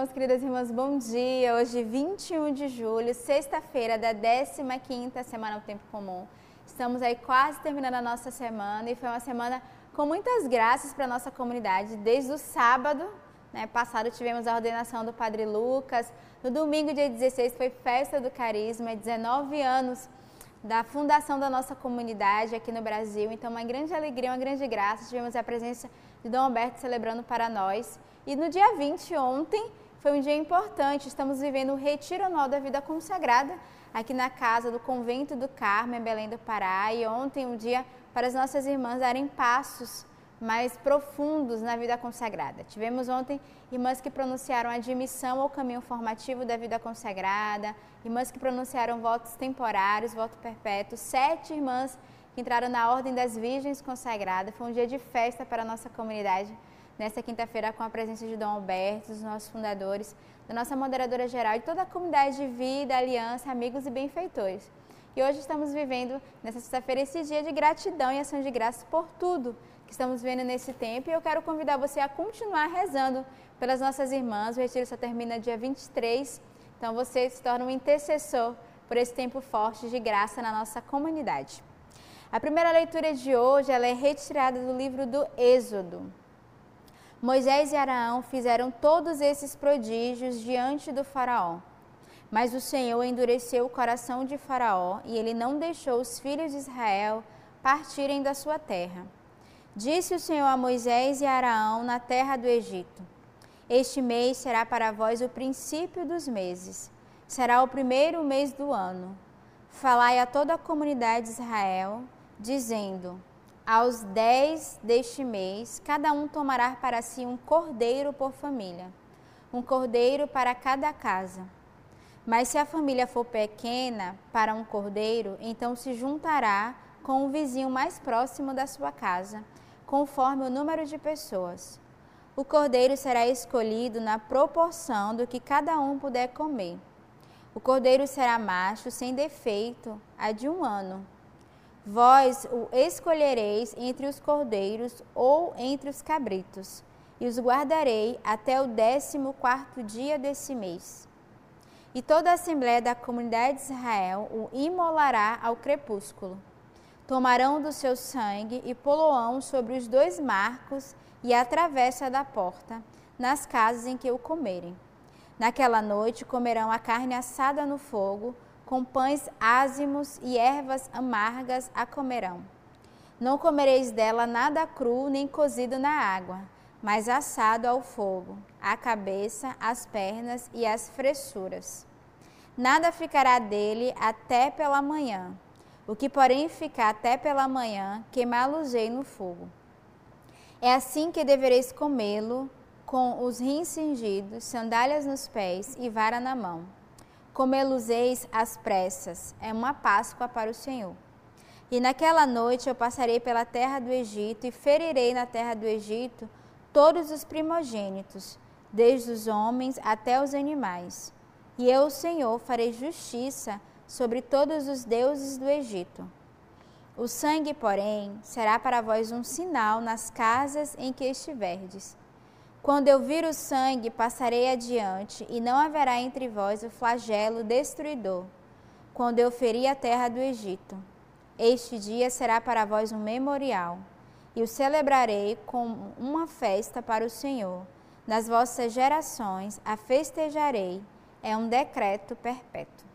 Meus queridas irmãs, bom dia. Hoje, 21 de julho, sexta-feira da 15ª Semana ao Tempo Comum. Estamos aí quase terminando a nossa semana e foi uma semana com muitas graças para a nossa comunidade. Desde o sábado né, passado tivemos a ordenação do Padre Lucas, no domingo, dia 16, foi festa do carisma, 19 anos da fundação da nossa comunidade aqui no Brasil. Então, uma grande alegria, uma grande graça. Tivemos a presença de Dom Alberto celebrando para nós. E no dia 20, ontem, foi um dia importante. Estamos vivendo o Retiro Anual da Vida Consagrada aqui na casa do Convento do Carmo, em Belém do Pará. E ontem, um dia para as nossas irmãs darem passos mais profundos na vida consagrada. Tivemos ontem irmãs que pronunciaram admissão ao caminho formativo da vida consagrada, irmãs que pronunciaram votos temporários, voto perpétuo, sete irmãs que entraram na Ordem das Virgens Consagradas. Foi um dia de festa para a nossa comunidade nesta quinta-feira com a presença de Dom Alberto, dos nossos fundadores, da nossa moderadora geral e toda a comunidade de vida, aliança, amigos e benfeitores. E hoje estamos vivendo, nessa sexta-feira, esse dia de gratidão e ação de graças por tudo que estamos vendo nesse tempo. E eu quero convidar você a continuar rezando pelas nossas irmãs. O retiro só termina dia 23, então você se torna um intercessor por esse tempo forte de graça na nossa comunidade. A primeira leitura de hoje ela é retirada do livro do Êxodo. Moisés e Araão fizeram todos esses prodígios diante do Faraó. Mas o Senhor endureceu o coração de Faraó e ele não deixou os filhos de Israel partirem da sua terra. Disse o Senhor a Moisés e a Araão na terra do Egito: Este mês será para vós o princípio dos meses, será o primeiro mês do ano. Falai a toda a comunidade de Israel, dizendo: aos dez deste mês, cada um tomará para si um cordeiro por família, um cordeiro para cada casa. Mas se a família for pequena para um cordeiro, então se juntará com o vizinho mais próximo da sua casa, conforme o número de pessoas. O cordeiro será escolhido na proporção do que cada um puder comer. O cordeiro será macho, sem defeito, a de um ano Vós o escolhereis entre os cordeiros ou entre os cabritos, e os guardarei até o décimo quarto dia desse mês. E toda a assembléia da comunidade de Israel o imolará ao crepúsculo. Tomarão do seu sangue e poloão sobre os dois marcos e a travessa da porta, nas casas em que o comerem. Naquela noite comerão a carne assada no fogo, com pães ázimos e ervas amargas a comerão. Não comereis dela nada cru nem cozido na água, mas assado ao fogo, a cabeça, as pernas e as fressuras. Nada ficará dele até pela manhã. O que, porém, ficar até pela manhã, queimá-lo-ei no fogo. É assim que devereis comê-lo, com os rins cingidos, sandálias nos pés e vara na mão Comê-los-eis às pressas, é uma Páscoa para o Senhor. E naquela noite eu passarei pela terra do Egito e ferirei na terra do Egito todos os primogênitos, desde os homens até os animais. E eu, o Senhor, farei justiça sobre todos os deuses do Egito. O sangue, porém, será para vós um sinal nas casas em que estiverdes. Quando eu vir o sangue, passarei adiante, e não haverá entre vós o flagelo destruidor, quando eu ferir a terra do Egito. Este dia será para vós um memorial, e o celebrarei com uma festa para o Senhor. Nas vossas gerações a festejarei, é um decreto perpétuo.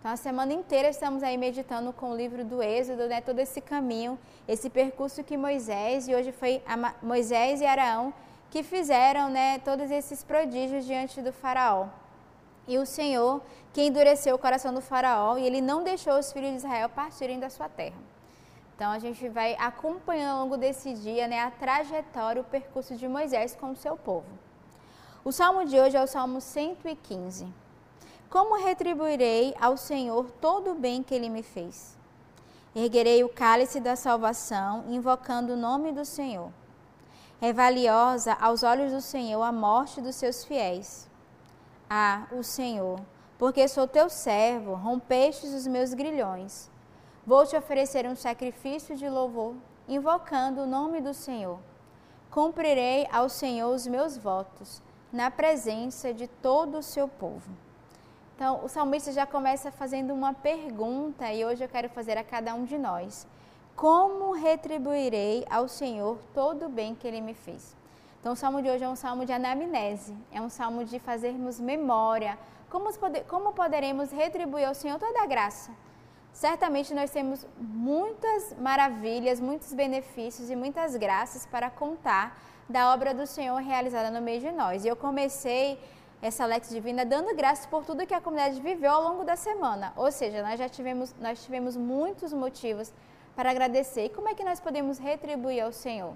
Então, a semana inteira estamos aí meditando com o livro do Êxodo, né, todo esse caminho, esse percurso que Moisés, e hoje foi Moisés e Araão que fizeram né, todos esses prodígios diante do faraó. E o Senhor que endureceu o coração do faraó e ele não deixou os filhos de Israel partirem da sua terra. Então a gente vai acompanhando ao longo desse dia né, a trajetória, o percurso de Moisés com o seu povo. O salmo de hoje é o salmo 115. Como retribuirei ao Senhor todo o bem que ele me fez? Erguerei o cálice da salvação, invocando o nome do Senhor. É valiosa aos olhos do Senhor a morte dos seus fiéis. Ah, o Senhor, porque sou teu servo, rompestes os meus grilhões. Vou te oferecer um sacrifício de louvor, invocando o nome do Senhor. Cumprirei ao Senhor os meus votos, na presença de todo o seu povo. Então, o salmista já começa fazendo uma pergunta e hoje eu quero fazer a cada um de nós: Como retribuirei ao Senhor todo o bem que ele me fez? Então, o salmo de hoje é um salmo de anamnese, é um salmo de fazermos memória. Como, como poderemos retribuir ao Senhor toda a graça? Certamente nós temos muitas maravilhas, muitos benefícios e muitas graças para contar da obra do Senhor realizada no meio de nós. E eu comecei essa Lex Divina dando graças por tudo que a comunidade viveu ao longo da semana. Ou seja, nós já tivemos, nós tivemos muitos motivos para agradecer. E como é que nós podemos retribuir ao Senhor?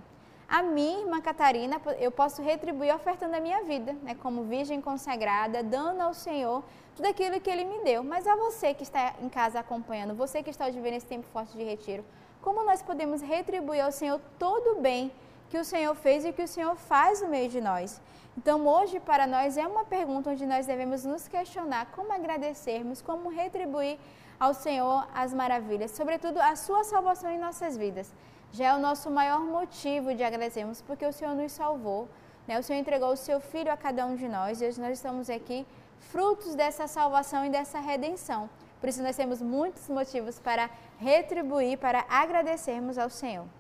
A minha irmã Catarina, eu posso retribuir ofertando a minha vida, né, como virgem consagrada, dando ao Senhor tudo aquilo que Ele me deu. Mas a você que está em casa acompanhando, você que está vivendo esse tempo forte de retiro, como nós podemos retribuir ao Senhor todo o bem que o Senhor fez e que o Senhor faz no meio de nós? Então, hoje para nós é uma pergunta onde nós devemos nos questionar como agradecermos, como retribuir ao Senhor as maravilhas, sobretudo a sua salvação em nossas vidas. Já é o nosso maior motivo de agradecermos, porque o Senhor nos salvou, né? o Senhor entregou o seu Filho a cada um de nós e hoje nós estamos aqui frutos dessa salvação e dessa redenção. Por isso nós temos muitos motivos para retribuir, para agradecermos ao Senhor.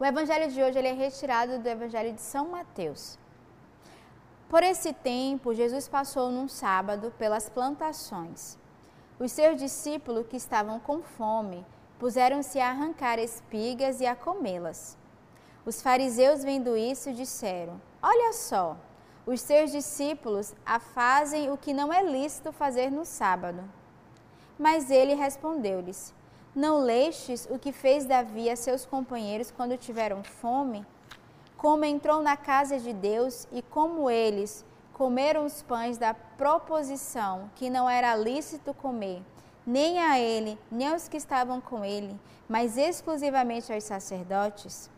O evangelho de hoje ele é retirado do evangelho de São Mateus. Por esse tempo, Jesus passou num sábado pelas plantações. Os seus discípulos, que estavam com fome, puseram-se a arrancar espigas e a comê-las. Os fariseus, vendo isso, disseram: Olha só, os seus discípulos fazem o que não é lícito fazer no sábado. Mas ele respondeu-lhes: Não lestes o que fez Davi a seus companheiros quando tiveram fome? como entrou na casa de Deus e como eles comeram os pães da proposição que não era lícito comer, nem a ele, nem aos que estavam com ele, mas exclusivamente aos sacerdotes?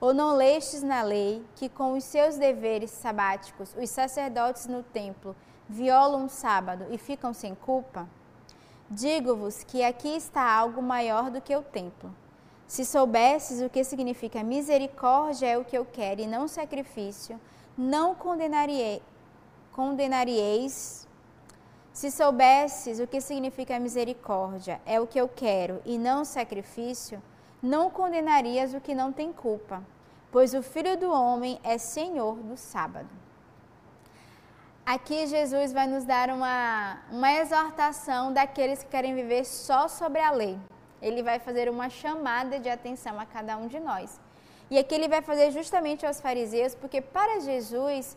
Ou não lestes na lei que, com os seus deveres sabáticos, os sacerdotes no templo violam o sábado e ficam sem culpa? Digo-vos que aqui está algo maior do que o templo. Se soubesses o que significa misericórdia é o que eu quero e não sacrifício, não condenarie, condenarieis. Se soubesses o que significa misericórdia é o que eu quero e não sacrifício, não condenarias o que não tem culpa, pois o Filho do Homem é Senhor do sábado. Aqui Jesus vai nos dar uma, uma exortação daqueles que querem viver só sobre a lei ele vai fazer uma chamada de atenção a cada um de nós. E aqui ele vai fazer justamente aos fariseus, porque para Jesus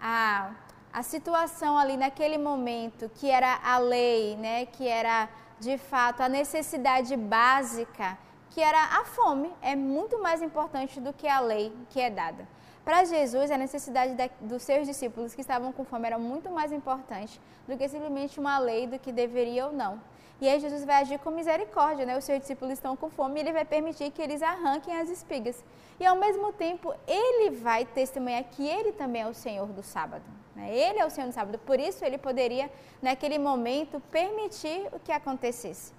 a, a situação ali naquele momento, que era a lei, né, que era de fato a necessidade básica, que era a fome, é muito mais importante do que a lei que é dada. Para Jesus, a necessidade da, dos seus discípulos que estavam com fome era muito mais importante do que simplesmente uma lei do que deveria ou não. E aí Jesus vai agir com misericórdia, né? Os seus discípulos estão com fome e ele vai permitir que eles arranquem as espigas. E ao mesmo tempo, ele vai testemunhar que ele também é o Senhor do sábado. Né? Ele é o Senhor do sábado, por isso ele poderia, naquele momento, permitir o que acontecesse.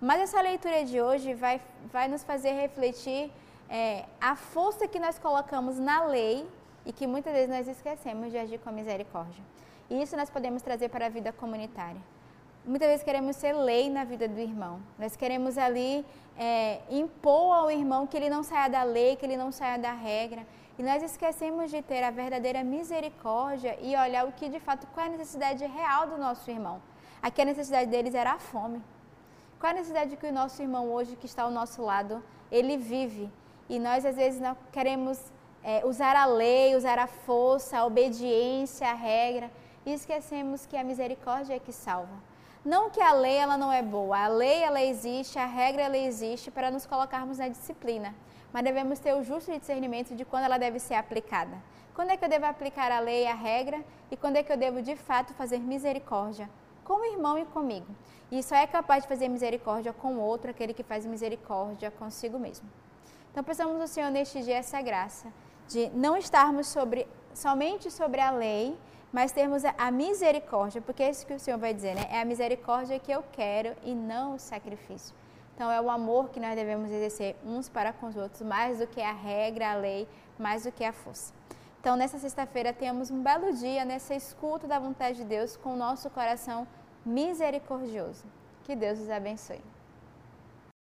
Mas essa leitura de hoje vai, vai nos fazer refletir é, a força que nós colocamos na lei e que muitas vezes nós esquecemos de agir com misericórdia. E isso nós podemos trazer para a vida comunitária. Muitas vezes queremos ser lei na vida do irmão. Nós queremos ali é, impor ao irmão que ele não saia da lei, que ele não saia da regra. E nós esquecemos de ter a verdadeira misericórdia e olhar o que de fato, qual é a necessidade real do nosso irmão. Aqui a necessidade deles era a fome. Qual é a necessidade que o nosso irmão hoje, que está ao nosso lado, ele vive? E nós às vezes não queremos é, usar a lei, usar a força, a obediência, a regra, e esquecemos que a misericórdia é que salva. Não que a lei ela não é boa, a lei ela existe, a regra ela existe para nos colocarmos na disciplina, mas devemos ter o justo discernimento de quando ela deve ser aplicada. Quando é que eu devo aplicar a lei e a regra e quando é que eu devo de fato fazer misericórdia com o irmão e comigo. E só é capaz de fazer misericórdia com o outro aquele que faz misericórdia consigo mesmo. Então precisamos do Senhor neste dia essa graça de não estarmos sobre, somente sobre a lei, mas termos a misericórdia, porque é isso que o Senhor vai dizer, né? É a misericórdia que eu quero e não o sacrifício. Então é o amor que nós devemos exercer uns para com os outros, mais do que a regra, a lei, mais do que a força. Então, nessa sexta-feira, tenhamos um belo dia nessa escuta da vontade de Deus com o nosso coração misericordioso. Que Deus os abençoe.